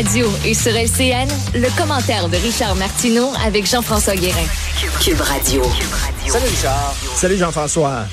Radio et sur LCN, le commentaire de Richard Martineau avec Jean-François Guérin. Cube Radio. Salut Richard. Salut Jean-François.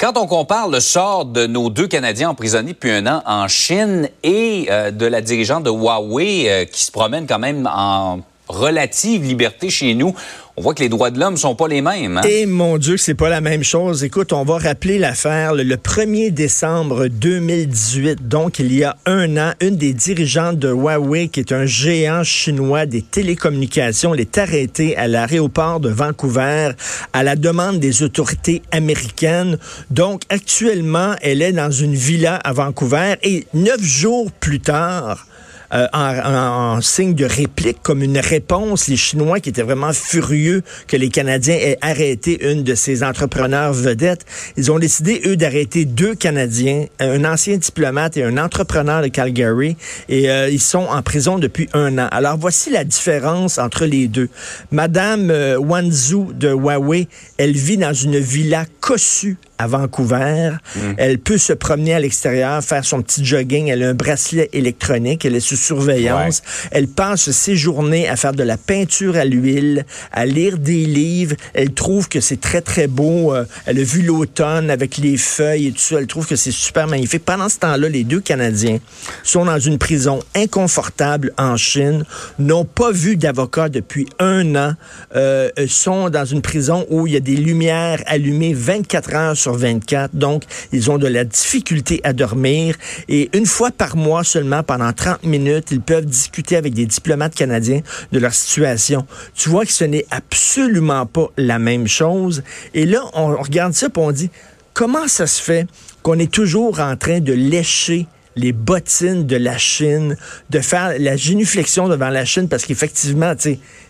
Quand on compare le sort de nos deux Canadiens emprisonnés depuis un an en Chine et euh, de la dirigeante de Huawei euh, qui se promène quand même en relative liberté chez nous, on voit que les droits de l'homme sont pas les mêmes. Hein? Et mon Dieu, c'est pas la même chose. Écoute, on va rappeler l'affaire le 1er décembre 2018. Donc, il y a un an, une des dirigeantes de Huawei, qui est un géant chinois des télécommunications, elle est arrêtée à l'aéroport de Vancouver à la demande des autorités américaines. Donc, actuellement, elle est dans une villa à Vancouver et neuf jours plus tard, euh, en, signe de réplique, comme une réponse. Les Chinois qui étaient vraiment furieux que les Canadiens aient arrêté une de ces entrepreneurs vedettes, ils ont décidé, eux, d'arrêter deux Canadiens, un ancien diplomate et un entrepreneur de Calgary, et euh, ils sont en prison depuis un an. Alors, voici la différence entre les deux. Madame euh, Wanzhou de Huawei, elle vit dans une villa cossue à Vancouver. Mm. Elle peut se promener à l'extérieur, faire son petit jogging. Elle a un bracelet électronique. Elle est sous surveillance. Elle passe ses journées à faire de la peinture à l'huile, à lire des livres. Elle trouve que c'est très, très beau. Euh, elle a vu l'automne avec les feuilles et tout ça. Elle trouve que c'est super magnifique. Pendant ce temps-là, les deux Canadiens sont dans une prison inconfortable en Chine, n'ont pas vu d'avocat depuis un an, euh, sont dans une prison où il y a des lumières allumées 24 heures sur 24. Donc, ils ont de la difficulté à dormir. Et une fois par mois seulement, pendant 30 minutes, ils peuvent discuter avec des diplomates canadiens de leur situation. Tu vois que ce n'est absolument pas la même chose. Et là, on regarde ça et on dit, comment ça se fait qu'on est toujours en train de lécher les bottines de la Chine, de faire la génuflexion devant la Chine, parce qu'effectivement,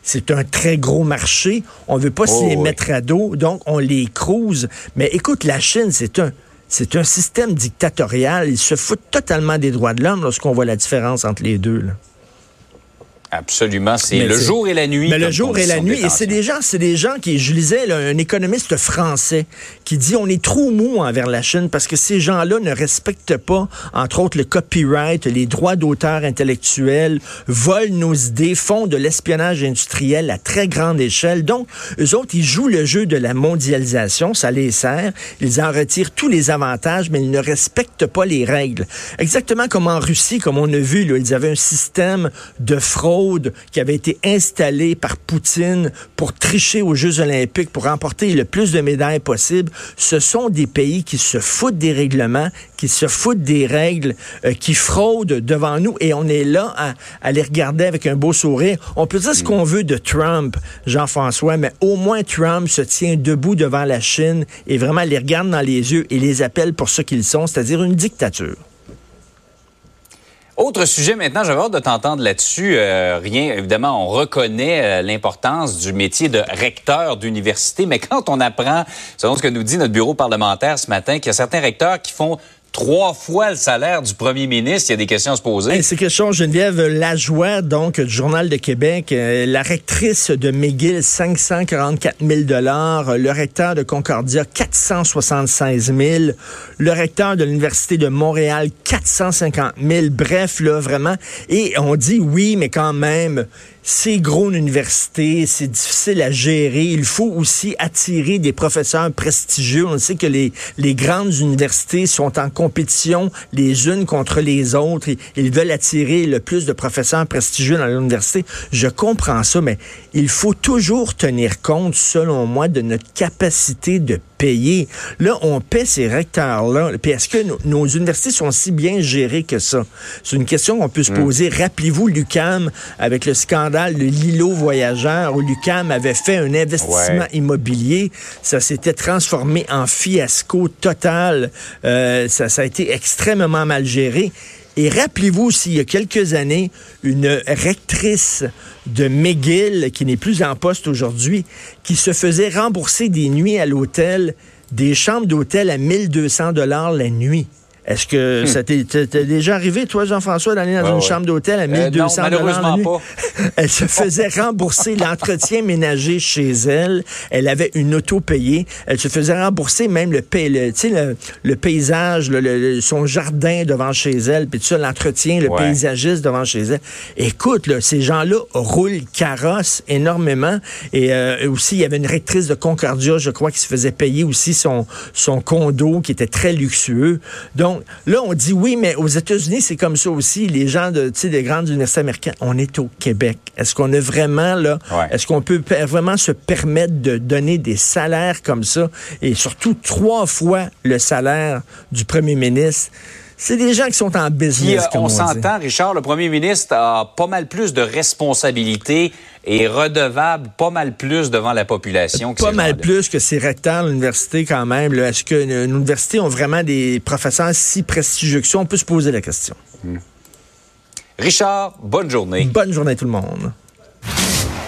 c'est un très gros marché. On veut pas s'y oh, mettre à dos, donc on les crouse. Mais écoute, la Chine, c'est un c'est un système dictatorial. Ils se foutent totalement des droits de l'homme lorsqu'on voit la différence entre les deux. Là. Absolument, c'est le jour et la nuit. Mais le jour et la nuit, et c'est des gens, c'est des gens qui, je lisais un économiste français qui dit on est trop mou envers la Chine parce que ces gens-là ne respectent pas, entre autres, le copyright, les droits d'auteur intellectuels, volent nos idées, font de l'espionnage industriel à très grande échelle. Donc, eux autres, ils jouent le jeu de la mondialisation, ça les sert, ils en retirent tous les avantages, mais ils ne respectent pas les règles. Exactement comme en Russie, comme on a vu, là, ils avaient un système de fraude qui avait été installé par Poutine pour tricher aux Jeux olympiques, pour remporter le plus de médailles possible, ce sont des pays qui se foutent des règlements, qui se foutent des règles, euh, qui fraudent devant nous et on est là à, les regarder avec un beau sourire. On peut dire ce qu'on veut de Trump, Jean-François, mais au moins Trump se tient debout devant la Chine et vraiment les regarde dans les yeux et les appelle pour ce qu'ils sont, c'est-à-dire une dictature. Autre sujet maintenant, j'avais hâte de t'entendre là-dessus. Euh, rien, évidemment, on reconnaît euh, l'importance du métier de recteur d'université, mais quand on apprend, selon ce que nous dit notre bureau parlementaire ce matin, qu'il y a certains recteurs qui font trois fois le salaire du premier ministre. Il y a des questions à se poser. C'est quelque chose, Geneviève Lajoie, donc, du Journal de Québec, euh, la rectrice de McGill, 544 000 le recteur de Concordia, 476 000 le recteur de l'Université de Montréal, 450 000 Bref, là, vraiment. Et on dit oui, mais quand même, c'est gros une université, c'est difficile à gérer. Il faut aussi attirer des professeurs prestigieux. On sait que les, les grandes universités sont en compétition les unes contre les autres. Ils veulent attirer le plus de professeurs prestigieux dans l'université. Je comprends ça, mais il faut toujours tenir compte, selon moi, de notre capacité de payer. Là, on paie ces recteurs-là. Puis est-ce que nos, universités sont si bien gérées que ça? C'est une question qu'on peut se hmm. poser. Rappelez-vous l'UCAM avec le scandale le Lilo Voyageur, où l'UCAM avait fait un investissement immobilier. Ça s'était transformé en fiasco total. Euh, ça, ça a été extrêmement mal géré. Et rappelez-vous aussi, il y a quelques années, une rectrice de McGill, qui n'est plus en poste aujourd'hui, qui se faisait rembourser des nuits à l'hôtel, des chambres d'hôtel à 1200 dollars la nuit. Est-ce que hmm. ça t'est déjà arrivé, toi, Jean-François, d'aller dans une chambre d'hôtel à 1200 euh, malheureusement pas. Elle se faisait rembourser l'entretien ménager chez elle. Elle avait une auto payée. Elle se faisait rembourser même le, le, le, paysage, son jardin devant chez elle, puis tout ça, l'entretien, le paysagiste devant chez elle. Écoute, ces gens-là roulent carrosse énormément. Et euh, aussi, il y avait une rectrice de Concordia, je crois, qui se faisait payer aussi son, son condo, qui était très luxueux. Donc, là, on dit oui, mais aux États-Unis, c'est comme ça aussi. Les gens de, des grandes universités américaines, on est au Québec. Est-ce qu'on a vraiment, là, est-ce qu'on peut vraiment se permettre de donner des salaires comme ça? Et surtout trois fois le salaire du premier ministre? C'est des gens qui sont en business. on, on s'entend, Richard, le premier ministre a pas mal plus de responsabilités et redevable pas mal plus devant la population. Que pas mal plus que ces recteurs de l'université quand même. Est-ce qu'une université ont vraiment des professeurs si prestigieux que ça? On peut se poser la question. Hmm. Richard, bonne journée. Bonne journée tout le monde.